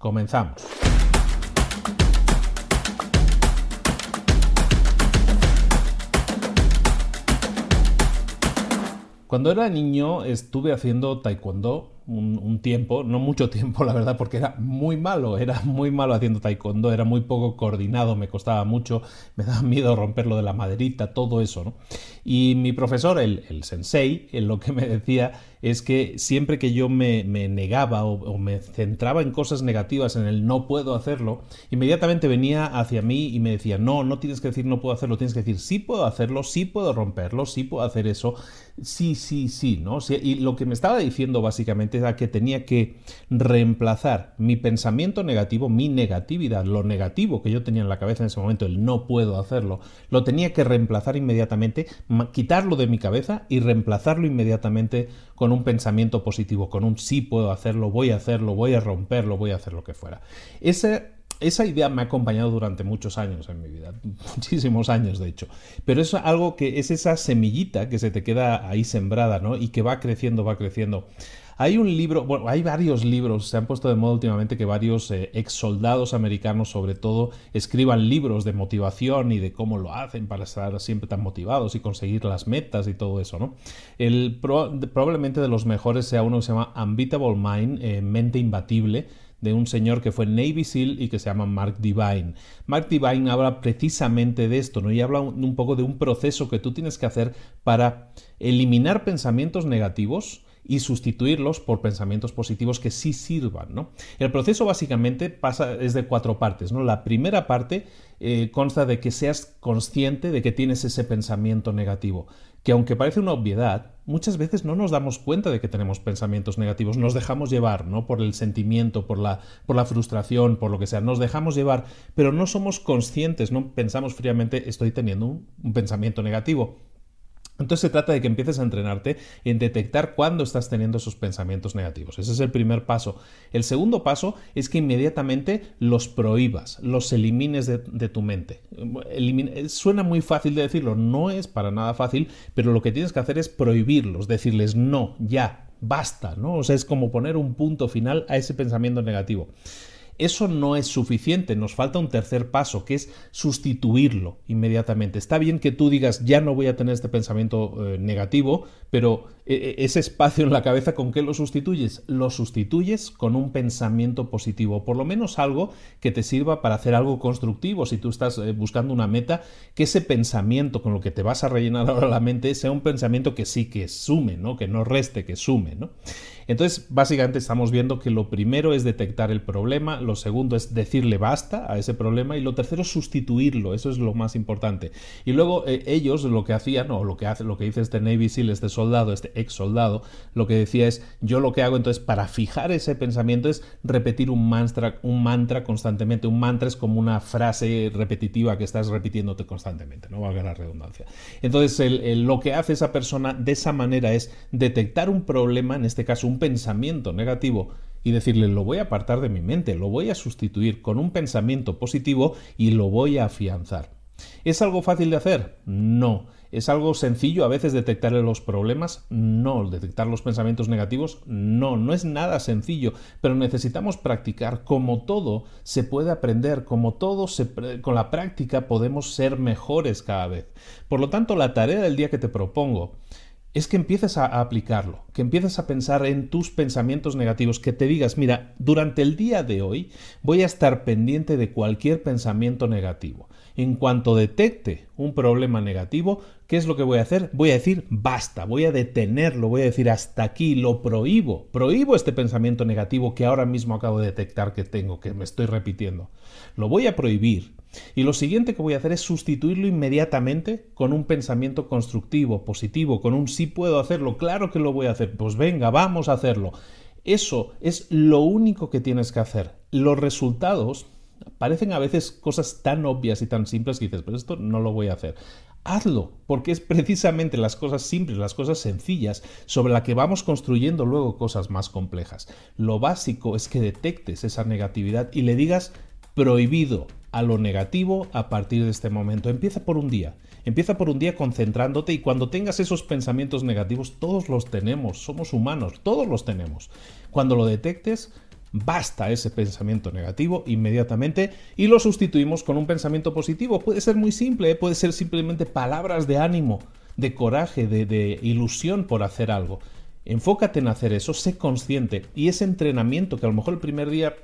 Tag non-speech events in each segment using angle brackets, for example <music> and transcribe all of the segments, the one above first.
Comenzamos. Cuando era niño estuve haciendo taekwondo un, tiempo, no mucho tiempo <laughs> la verdad, porque era muy malo, era muy malo haciendo taekwondo, era muy poco coordinado, me costaba mucho, me daba miedo romperlo de la maderita, todo eso, ¿no? Y mi profesor, el, el sensei, lo que me decía es que siempre que yo me, negaba o, me centraba en cosas negativas, en el no puedo hacerlo, inmediatamente venía hacia mí y me decía, no, no tienes que decir no puedo hacerlo, tienes que decir sí puedo hacerlo, sí puedo romperlo, sí puedo hacer eso, sí, sí, sí, ¿no? y lo que me estaba diciendo básicamente era que tenía que reemplazar mi pensamiento negativo, mi negatividad, lo negativo que yo tenía en la cabeza en ese momento, el no puedo hacerlo, lo tenía que reemplazar inmediatamente, quitarlo de mi cabeza y reemplazarlo inmediatamente con un pensamiento positivo, con un sí puedo hacerlo, voy a hacerlo, voy a romperlo, voy a hacer lo que fuera. Esa idea me ha acompañado durante muchos años en mi vida, <laughs> muchísimos años de hecho, pero es algo que es esa semillita que se te queda ahí sembrada, ¿no? Y que va creciendo, va creciendo. Hay un libro, bueno, hay varios libros, se han puesto de moda últimamente que varios eh, ex soldados americanos, sobre todo, escriban libros de motivación y de cómo lo hacen para estar siempre tan motivados y conseguir las metas y todo eso, ¿no? El, probablemente de los mejores sea uno que se llama Unbeatable Mind, eh, Mente Imbatible de un señor que fue Navy SEAL y que se llama Mark Divine. Mark Divine habla precisamente de esto, ¿no? Y habla un poco de un proceso que tú tienes que hacer para eliminar pensamientos negativos y sustituirlos por pensamientos positivos que sí sirvan. ¿no? El proceso básicamente pasa, es de cuatro partes. ¿no? La primera parte eh, consta de que seas consciente de que tienes ese pensamiento negativo, que aunque parece una obviedad, muchas veces no nos damos cuenta de que tenemos pensamientos negativos, nos dejamos llevar ¿no? por el sentimiento, por la, por la frustración, por lo que sea, nos dejamos llevar, pero no somos conscientes, no pensamos fríamente estoy teniendo un pensamiento negativo entonces se trata de que empieces a entrenarte en detectar cuándo estás teniendo esos pensamientos negativos. Ese es el primer paso. El segundo paso es que inmediatamente los prohíbas, los elimines de, tu mente. suena muy fácil de decirlo, no es para nada fácil, pero lo que tienes que hacer es prohibirlos, decirles no, ya, basta, ¿no? O sea, es como poner un punto final a ese pensamiento negativo eso no es suficiente, nos falta un tercer paso, que es sustituirlo inmediatamente. Está bien que tú digas, ya no voy a tener este pensamiento eh, negativo, pero ese espacio en la cabeza, ¿con qué lo sustituyes? Lo sustituyes con un pensamiento positivo, por lo menos algo que te sirva para hacer algo constructivo. Si tú estás buscando una meta, que ese pensamiento con lo que te vas a rellenar ahora la mente sea un pensamiento que sí, que sume, ¿no? que no reste, que sume. ¿no? Entonces, básicamente estamos viendo que lo primero es detectar el problema, lo segundo es decirle basta a ese problema y lo tercero es sustituirlo, eso es lo más importante. Y luego eh, ellos lo que hacían, o lo que hace, lo que dice este Navy SEAL, este soldado, este ex soldado, lo que decía es, yo lo que hago entonces para fijar ese pensamiento es repetir un mantra, un mantra constantemente. Un mantra es como una frase repetitiva que estás repitiéndote constantemente, no valga la redundancia. Entonces, lo que hace esa persona de esa manera es detectar un problema, en este caso un pensamiento negativo, y decirle lo voy a apartar de mi mente, lo voy a sustituir con un pensamiento positivo y lo voy a afianzar. ¿Es algo fácil de hacer? No. ¿Es algo sencillo a veces detectar los problemas? No. ¿Detectar los pensamientos negativos? No. No es nada sencillo, pero necesitamos practicar. Como todo se puede aprender, como todo con la práctica podemos ser mejores cada vez. Por lo tanto, la tarea del día que te propongo es que empieces a, aplicarlo, que empieces a pensar en tus pensamientos negativos, que te digas, mira, durante el día de hoy voy a estar pendiente de cualquier pensamiento negativo. En cuanto detecte un problema negativo, ¿qué es lo que voy a hacer? Voy a decir basta, voy a detenerlo, voy a decir hasta aquí, lo prohíbo, prohíbo este pensamiento negativo que ahora mismo acabo de detectar que tengo, que me estoy repitiendo. Lo voy a prohibir. Y lo siguiente que voy a hacer es sustituirlo inmediatamente con un pensamiento constructivo, positivo, con un sí puedo hacerlo, claro que lo voy a hacer, pues venga, vamos a hacerlo. Eso es lo único que tienes que hacer. Los resultados parecen a veces cosas tan obvias y tan simples que dices, pero esto no lo voy a hacer. Hazlo, porque es precisamente las cosas simples, las cosas sencillas, sobre las que vamos construyendo luego cosas más complejas. Lo básico es que detectes esa negatividad y le digas prohibido a lo negativo a partir de este momento. Empieza por un día. Empieza por un día concentrándote y cuando tengas esos pensamientos negativos, todos los tenemos, somos humanos, todos los tenemos. Cuando lo detectes, Basta ese pensamiento negativo inmediatamente y lo sustituimos con un pensamiento positivo. Puede ser muy simple, ¿eh? puede ser simplemente palabras de ánimo, de coraje, de, de ilusión por hacer algo. Enfócate en hacer eso, sé consciente y ese entrenamiento que a lo mejor el primer día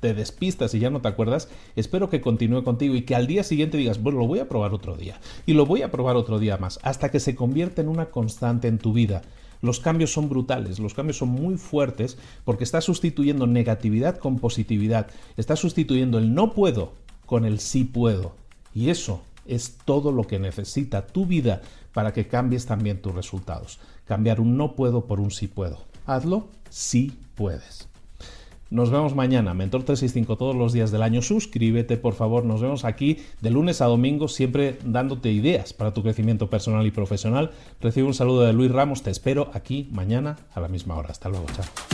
te despistas y ya no te acuerdas, espero que continúe contigo y que al día siguiente digas, bueno, lo voy a probar otro día y lo voy a probar otro día más, hasta que se convierta en una constante en tu vida los cambios son brutales, los cambios son muy fuertes porque está sustituyendo negatividad con positividad, está sustituyendo el no puedo con el sí puedo. Y eso es todo lo que necesita tu vida para que cambies también tus resultados. Cambiar un no puedo por un sí puedo. Hazlo si puedes. Nos vemos mañana, Mentor 365 todos los días del año. Suscríbete, por favor. Nos vemos aquí de lunes a domingo, siempre dándote ideas para tu crecimiento personal y profesional. Recibe un saludo de Luis Ramos. Te espero aquí mañana a la misma hora. Hasta luego. Chao.